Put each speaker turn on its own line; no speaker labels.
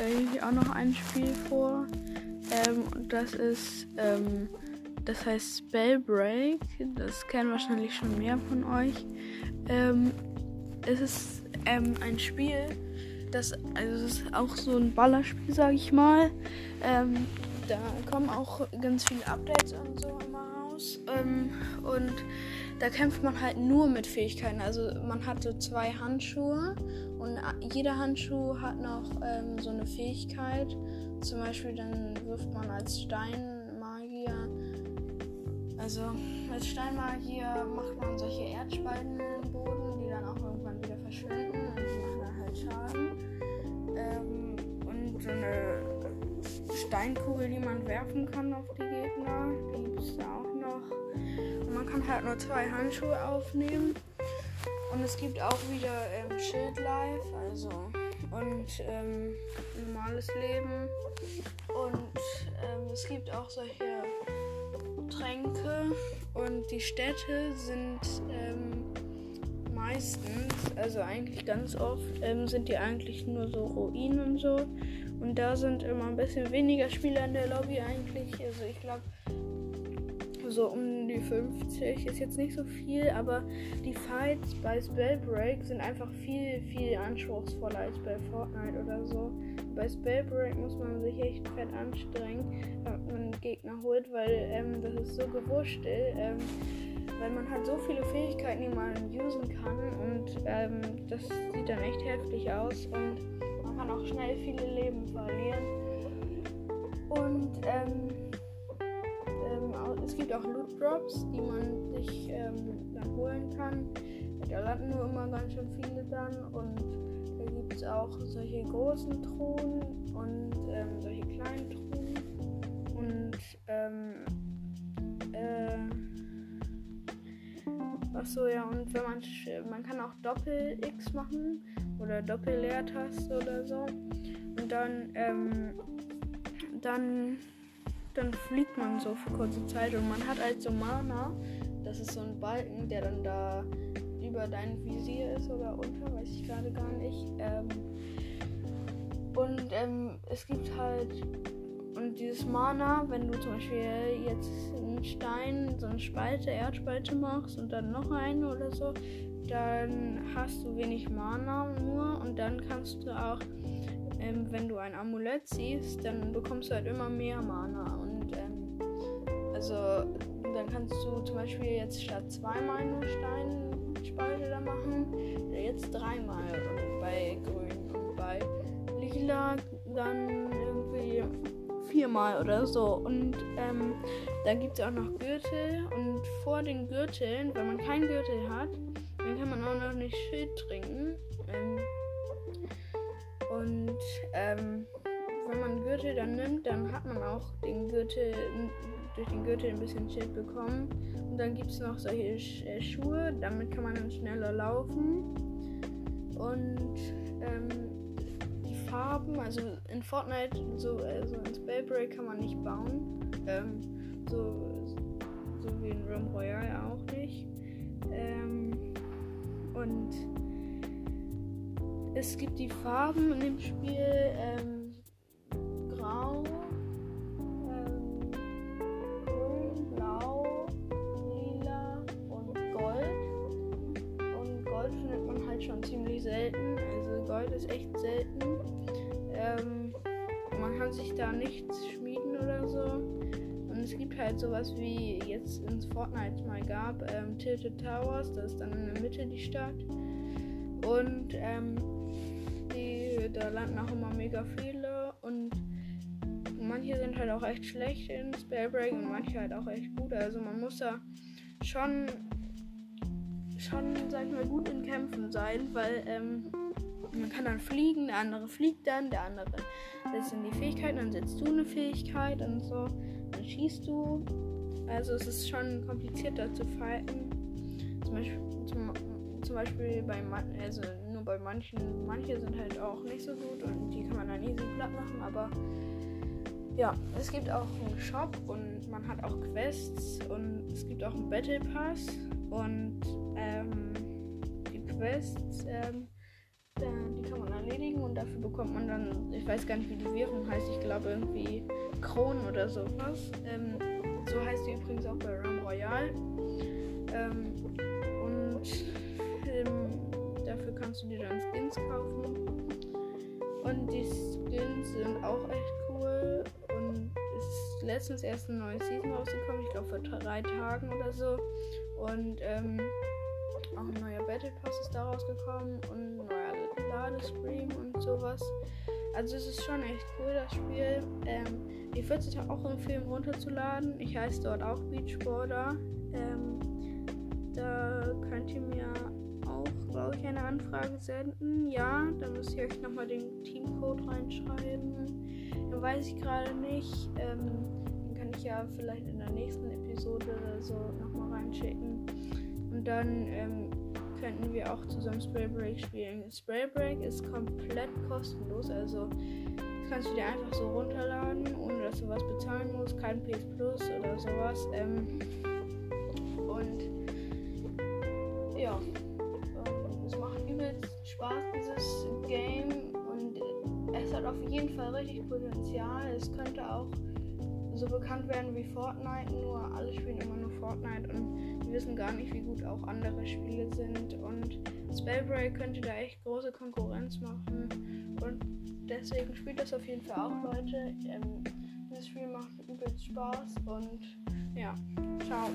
Stelle ich auch noch ein Spiel vor. Ähm, das ist, ähm, das heißt Spellbreak. Das kennen wahrscheinlich schon mehr von euch. Ähm, es ist ähm, ein Spiel, das, also es ist auch so ein Ballerspiel, sage ich mal. Ähm, da kommen auch ganz viele Updates und so immer raus. Ähm, und da kämpft man halt nur mit Fähigkeiten. Also man hatte zwei Handschuhe und jeder Handschuh hat noch ähm, so eine Fähigkeit. Zum Beispiel dann wirft man als Steinmagier, also als Steinmagier macht man solche Erdspalten im Boden, die dann auch irgendwann wieder verschwinden und die machen dann halt Schaden. Ähm, und so eine Steinkugel, die man werfen kann auf die Gegner, kann halt nur zwei Handschuhe aufnehmen. Und es gibt auch wieder ähm, Shield Life, also und ähm, normales Leben. Und ähm, es gibt auch solche Tränke und die Städte sind ähm, meistens, also eigentlich ganz oft, ähm, sind die eigentlich nur so Ruinen und so. Und da sind immer ein bisschen weniger Spieler in der Lobby eigentlich. Also ich glaube so um die 50 ist jetzt nicht so viel, aber die Fights bei Spellbreak sind einfach viel, viel anspruchsvoller als bei Fortnite oder so. Bei Spellbreak muss man sich echt fett anstrengen, damit man Gegner holt, weil ähm, das ist so gewurschtelt. Ähm, weil man hat so viele Fähigkeiten, die man usen kann und ähm, das sieht dann echt heftig aus und man kann auch schnell viele Leben verlieren. Und ähm, es gibt auch Loot Drops, die man sich ähm, dann holen kann. Da landen nur immer ganz schön viele dann und da gibt es auch solche großen Thronen und ähm, solche kleinen Thronen und ähm, äh, Achso, ja, und wenn man man kann auch Doppel-X machen oder Doppel-Leertaste oder so. Und dann, ähm, dann dann fliegt man so für kurze Zeit und man hat halt so Mana. Das ist so ein Balken, der dann da über dein Visier ist oder unter, weiß ich gerade gar nicht. Ähm, und ähm, es gibt halt und dieses Mana, wenn du zum Beispiel jetzt einen Stein, so eine Spalte, Erdspalte machst und dann noch eine oder so, dann hast du wenig Mana nur und dann kannst du auch ähm, wenn du ein Amulett siehst, dann bekommst du halt immer mehr Mana. Und ähm, also dann kannst du zum Beispiel jetzt statt zweimal eine Steinspalte da machen, jetzt dreimal bei grün und bei lila dann irgendwie viermal oder so. Und ähm, dann gibt es auch noch Gürtel und vor den Gürteln, wenn man keinen Gürtel hat, dann kann man auch noch nicht Schild trinken. Gürtel dann nimmt, dann hat man auch den Gürtel durch den Gürtel ein bisschen Schild bekommen. Und dann gibt es noch solche äh, Schuhe, damit kann man dann schneller laufen. Und ähm, die Farben, also in Fortnite, so also in Spellbreak kann man nicht bauen. Ähm, so, so wie in Realm Royale auch nicht. Ähm, und es gibt die Farben in dem Spiel ähm, schon ziemlich selten. Also Gold ist echt selten. Ähm, man kann sich da nichts schmieden oder so. Und es gibt halt sowas wie jetzt ins Fortnite mal gab, ähm, Tilted Towers, das ist dann in der Mitte die Stadt. Und ähm, da landen auch immer mega viele und manche sind halt auch echt schlecht in Spellbreak und manche halt auch echt gut. Also man muss da schon, schon, sag ich mal, gut in Kämpfen sein, weil ähm, man kann dann fliegen, der andere fliegt dann, der andere setzt in die Fähigkeit, dann setzt du eine Fähigkeit und so, dann schießt du. Also es ist schon komplizierter zu fighten. Zum Beispiel, zum, zum Beispiel bei also nur bei manchen, manche sind halt auch nicht so gut und die kann man dann easy platt machen, aber ja, es gibt auch einen Shop und man hat auch Quests und es gibt auch einen Battle Pass und ähm, die Quests, ähm, die kann man erledigen und dafür bekommt man dann, ich weiß gar nicht, wie die Währung heißt, ich glaube irgendwie Kronen oder sowas. Ähm, so heißt die übrigens auch bei Ram Royal. Ähm, und dafür kannst du dir dann Skins kaufen. Und die Skins sind auch echt cool. Letztens erst eine neue Season rausgekommen, ich glaube vor drei Tagen oder so. Und ähm, auch ein neuer Battle Pass ist da rausgekommen und ein neuer Ladestream und sowas. Also es ist schon echt cool, das Spiel. Ähm, ich würde es auch empfehlen, runterzuladen. Ich heiße dort auch Beachboarder. Ähm, da könnt ihr mir auch, glaube ich, eine Anfrage senden. Ja, da müsst ihr euch nochmal den Teamcode reinschreiben. Den weiß ich gerade nicht. Ähm, ich ja vielleicht in der nächsten Episode oder so nochmal reinschicken. Und dann ähm, könnten wir auch zusammen Spray Break spielen. Spray Break ist komplett kostenlos, also kannst du dir einfach so runterladen, ohne dass du was bezahlen musst, kein PS Plus oder sowas. Ähm, und ja, ähm, es macht übelst Spaß, dieses Game und es hat auf jeden Fall richtig Potenzial. Es könnte auch so bekannt werden wie Fortnite, nur alle spielen immer nur Fortnite und die wissen gar nicht, wie gut auch andere Spiele sind. Und Spellbreak könnte da echt große Konkurrenz machen. Und deswegen spielt das auf jeden Fall auch, Leute. Ähm, dieses Spiel macht übelst Spaß und ja, ciao.